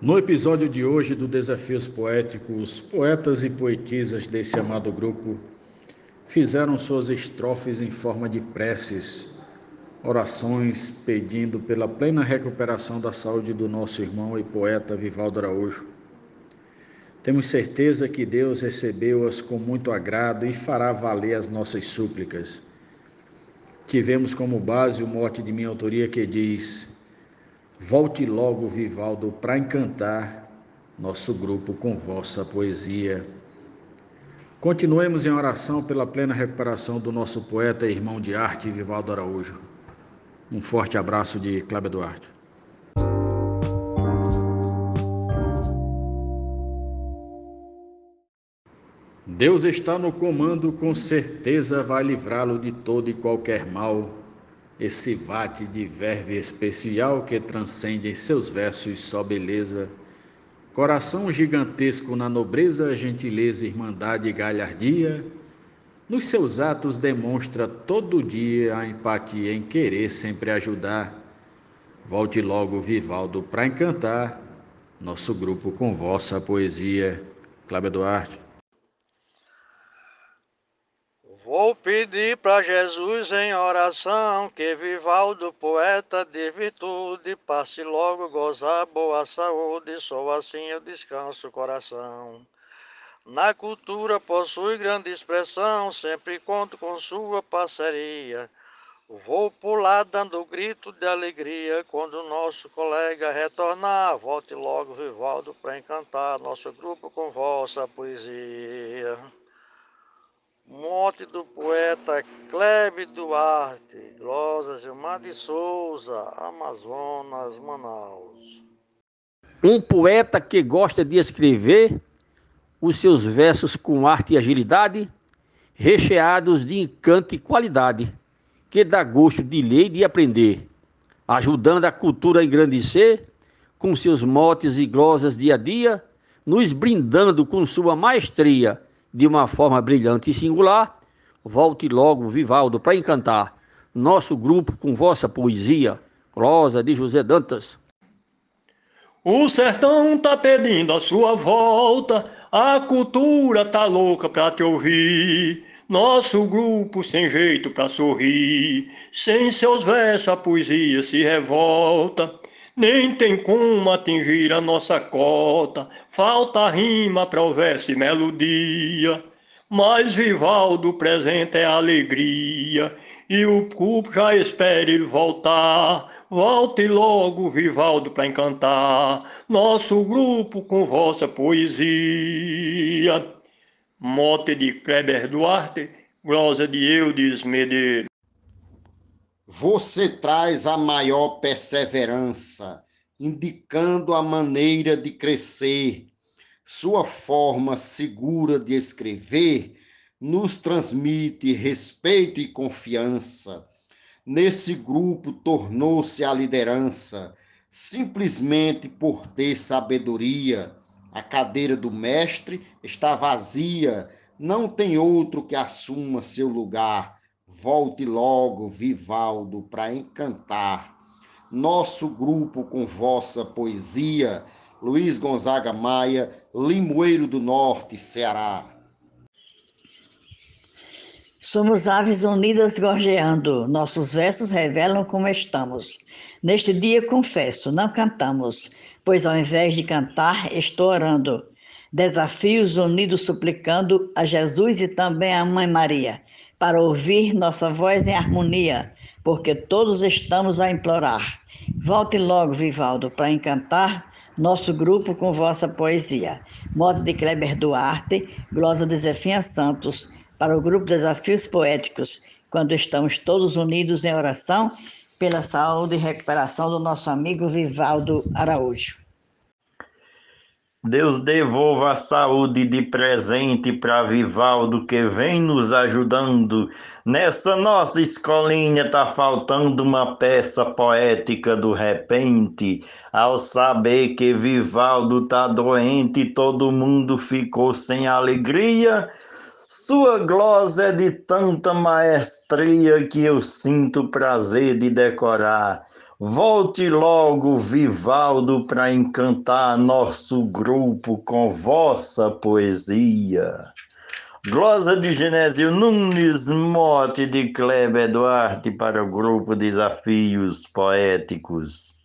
No episódio de hoje do Desafios Poéticos, poetas e poetisas desse amado grupo fizeram suas estrofes em forma de preces, orações pedindo pela plena recuperação da saúde do nosso irmão e poeta Vivaldo Araújo. Temos certeza que Deus recebeu-as com muito agrado e fará valer as nossas súplicas. Tivemos como base o mote de minha autoria que diz: Volte logo, Vivaldo, para encantar nosso grupo com vossa poesia. Continuemos em oração pela plena recuperação do nosso poeta e irmão de arte, Vivaldo Araújo. Um forte abraço de Cláudio Duarte. Deus está no comando, com certeza vai livrá-lo de todo e qualquer mal esse vate de verve especial que transcende em seus versos só beleza. Coração gigantesco na nobreza, gentileza, irmandade e galhardia, nos seus atos demonstra todo dia a empatia em querer sempre ajudar. Volte logo, Vivaldo, para encantar nosso grupo com vossa poesia. Cláudio Duarte. Vou pedir para Jesus em oração que Vivaldo, poeta de virtude, passe logo gozar boa saúde, só assim eu descanso o coração. Na cultura possui grande expressão, sempre conto com sua parceria. Vou pular dando grito de alegria quando nosso colega retornar. Volte logo, Vivaldo, para encantar nosso grupo com vossa poesia. Morte do poeta Clebe Duarte, Glosa Gilmar de Souza, Amazonas, Manaus. Um poeta que gosta de escrever os seus versos com arte e agilidade, recheados de encanto e qualidade, que dá gosto de ler e de aprender, ajudando a cultura a engrandecer com seus motes e glosas dia a dia, nos brindando com sua maestria de uma forma brilhante e singular, volte logo, Vivaldo, para encantar nosso grupo com vossa poesia. Prosa de José Dantas. O sertão tá pedindo a sua volta, a cultura tá louca pra te ouvir. Nosso grupo sem jeito pra sorrir, sem seus versos a poesia se revolta nem tem como atingir a nossa cota, falta rima para o verso e melodia. Mas Vivaldo presente é alegria, e o grupo já espera ele voltar. Volte logo, Vivaldo, para encantar nosso grupo com vossa poesia. Mote de Kleber Duarte, glosa de Eudes Medeiros. Você traz a maior perseverança, indicando a maneira de crescer. Sua forma segura de escrever nos transmite respeito e confiança. Nesse grupo tornou-se a liderança, simplesmente por ter sabedoria. A cadeira do mestre está vazia, não tem outro que assuma seu lugar Volte logo, Vivaldo, para encantar nosso grupo com vossa poesia. Luiz Gonzaga Maia, Limoeiro do Norte, Ceará. Somos aves unidas gorjeando, nossos versos revelam como estamos. Neste dia, confesso, não cantamos, pois ao invés de cantar, estou orando. Desafios unidos suplicando a Jesus e também a Mãe Maria para ouvir nossa voz em harmonia, porque todos estamos a implorar. Volte logo, Vivaldo, para encantar nosso grupo com vossa poesia. Mote de Kleber Duarte, glosa de Zefinha Santos, para o grupo Desafios Poéticos, quando estamos todos unidos em oração pela saúde e recuperação do nosso amigo Vivaldo Araújo. Deus devolva a saúde de presente para Vivaldo que vem nos ajudando. Nessa nossa escolinha tá faltando uma peça poética do repente. Ao saber que Vivaldo tá doente, todo mundo ficou sem alegria. Sua glosa é de tanta maestria que eu sinto prazer de decorar. Volte logo, Vivaldo, para encantar nosso grupo com vossa poesia. Glosa de Genésio Nunes, mote de Kleber Duarte para o grupo Desafios Poéticos.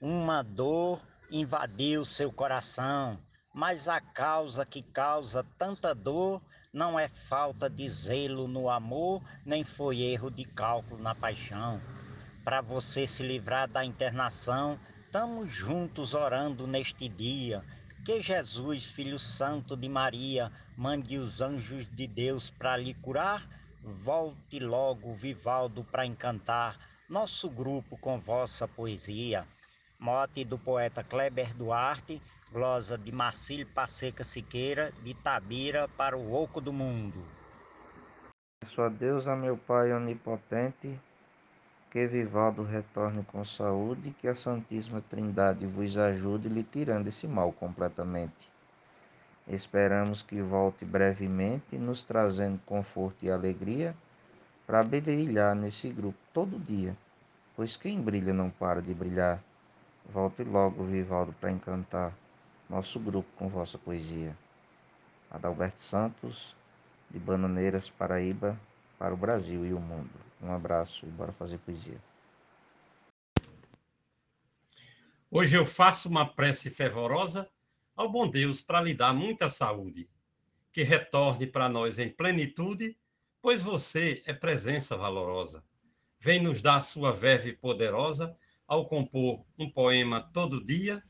Uma dor invadiu seu coração, mas a causa que causa tanta dor não é falta de zelo no amor, nem foi erro de cálculo na paixão. Para você se livrar da internação, estamos juntos orando neste dia. Que Jesus, Filho Santo de Maria, mande os anjos de Deus para lhe curar. Volte logo, Vivaldo, para encantar nosso grupo com vossa poesia. Mote do poeta Kleber Duarte, glosa de Marcílio Passeca Siqueira, de Tabira para o Oco do Mundo. A Deus, a meu Pai onipotente, que Vivaldo retorne com saúde, que a Santíssima Trindade vos ajude, lhe tirando esse mal completamente. Esperamos que volte brevemente, nos trazendo conforto e alegria, para brilhar nesse grupo todo dia, pois quem brilha não para de brilhar. Volte logo, Vivaldo, para encantar nosso grupo com vossa poesia. Adalberto Santos, de Bananeiras, Paraíba, para o Brasil e o mundo. Um abraço e bora fazer poesia. Hoje eu faço uma prece fervorosa ao bom Deus para lhe dar muita saúde, que retorne para nós em plenitude, pois você é presença valorosa. Vem nos dar sua verve poderosa ao compor um poema todo dia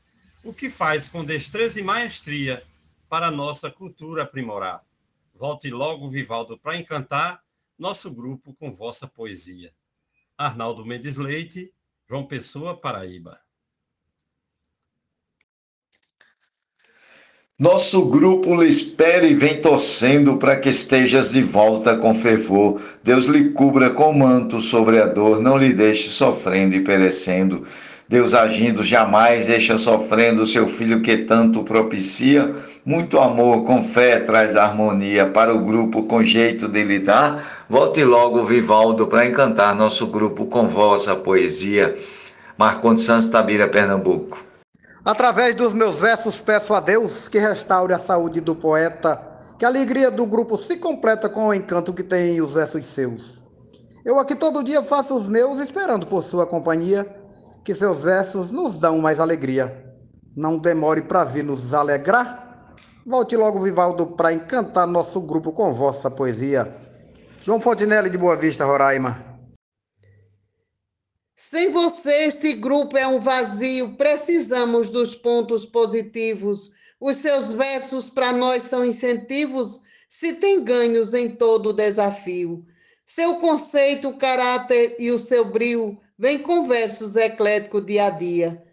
o que faz com destreza e maestria para nossa cultura aprimorar. Volte logo, Vivaldo, para encantar nosso grupo com vossa poesia. Arnaldo Mendes Leite, João Pessoa, Paraíba. Nosso grupo lhe espera e vem torcendo para que estejas de volta com fervor. Deus lhe cubra com manto sobre a dor, não lhe deixe sofrendo e perecendo. Deus agindo jamais deixa sofrendo o seu filho que tanto propicia. Muito amor com fé traz harmonia para o grupo com jeito de lidar. Volte logo, Vivaldo, para encantar nosso grupo com vossa poesia. Marcondes Santos Tabira, Pernambuco. Através dos meus versos peço a Deus que restaure a saúde do poeta, que a alegria do grupo se completa com o encanto que tem os versos seus. Eu aqui todo dia faço os meus esperando por sua companhia que seus versos nos dão mais alegria. Não demore para vir nos alegrar. Volte logo, Vivaldo, para encantar nosso grupo com vossa poesia. João Fontinelli de Boa Vista, Roraima. Sem você, este grupo é um vazio. Precisamos dos pontos positivos. Os seus versos para nós são incentivos. Se tem ganhos em todo desafio. Seu conceito, caráter e o seu brio Vem com versos ecléticos dia a dia.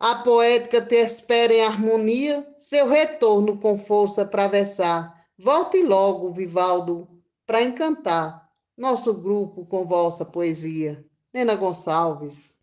A poética te espera em harmonia, seu retorno com força para versar. Volte logo, Vivaldo, para encantar nosso grupo com vossa poesia. Nena Gonçalves.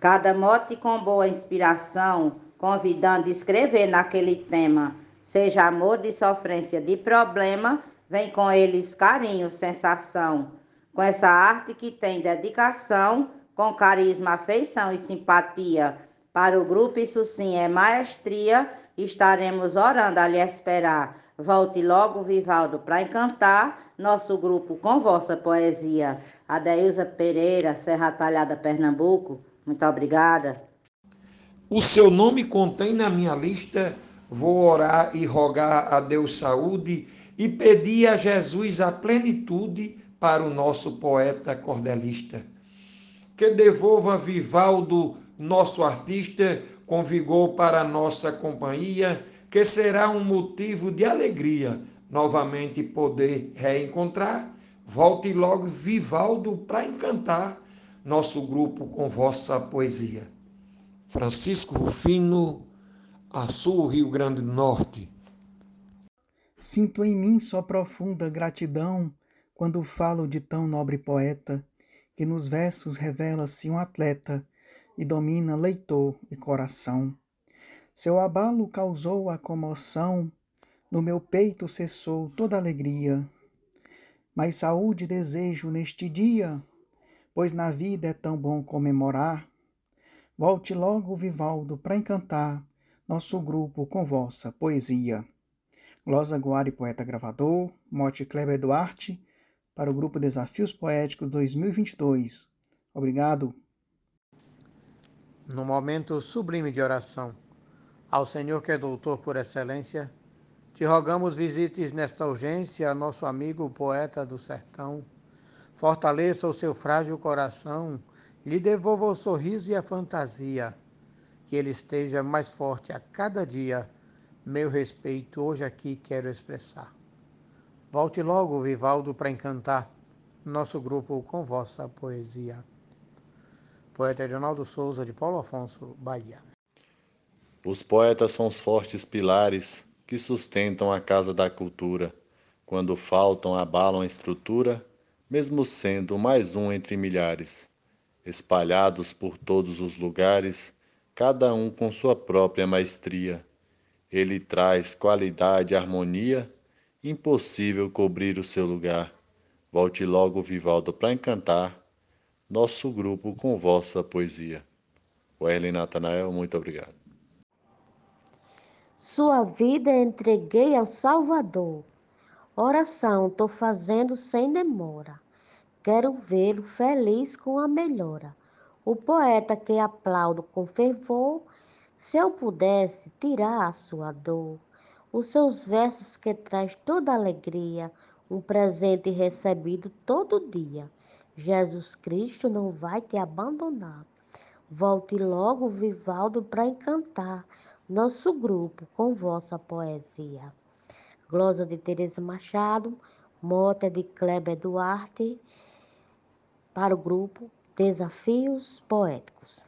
Cada mote com boa inspiração, convidando a escrever naquele tema, seja amor de sofrência de problema, vem com eles carinho, sensação com essa arte que tem dedicação, com carisma, afeição e simpatia. Para o grupo, isso sim é maestria. Estaremos orando a lhe esperar. Volte logo, Vivaldo, para encantar nosso grupo com vossa poesia. Adeilza Pereira, Serra Talhada, Pernambuco. Muito obrigada. O seu nome contém na minha lista. Vou orar e rogar a Deus saúde e pedir a Jesus a plenitude para o nosso poeta cordelista. Que devolva Vivaldo, nosso artista, com vigor para a nossa companhia, que será um motivo de alegria novamente poder reencontrar. Volte logo, Vivaldo, para encantar nosso grupo com vossa poesia. Francisco Rufino, Açu, Rio Grande do Norte. Sinto em mim só profunda gratidão quando falo de tão nobre poeta, que nos versos revela-se um atleta e domina leitor e coração. Seu abalo causou a comoção, no meu peito cessou toda alegria. Mais saúde desejo neste dia, pois na vida é tão bom comemorar. Volte logo, Vivaldo, para encantar nosso grupo com vossa poesia. Glosa Guari, poeta gravador, Mote Kleber Duarte, para o grupo Desafios Poéticos 2022. Obrigado. No momento sublime de oração, ao Senhor que é doutor por excelência, te rogamos visites nesta urgência nosso amigo poeta do sertão. Fortaleça o seu frágil coração, lhe devolva o sorriso e a fantasia, que ele esteja mais forte a cada dia meu respeito hoje aqui quero expressar. Volte logo, Vivaldo, para encantar nosso grupo com vossa poesia. Poeta Edinaldo Souza, de Paulo Afonso, Bahia. Os poetas são os fortes pilares que sustentam a casa da cultura. Quando faltam, abalam a estrutura, mesmo sendo mais um entre milhares. Espalhados por todos os lugares, cada um com sua própria maestria ele traz qualidade e harmonia, impossível cobrir o seu lugar. Volte logo, Vivaldo, para encantar nosso grupo com vossa poesia. Werley Natanael, muito obrigado. Sua vida entreguei ao Salvador. Oração tô fazendo sem demora. Quero vê-lo feliz com a melhora. O poeta que aplaudo com fervor se eu pudesse tirar a sua dor, os seus versos que traz toda alegria, um presente recebido todo dia. Jesus Cristo não vai te abandonar. Volte logo, Vivaldo, para encantar nosso grupo com vossa poesia. Glosa de Teresa Machado, Mota de Kleber Duarte, para o grupo Desafios Poéticos.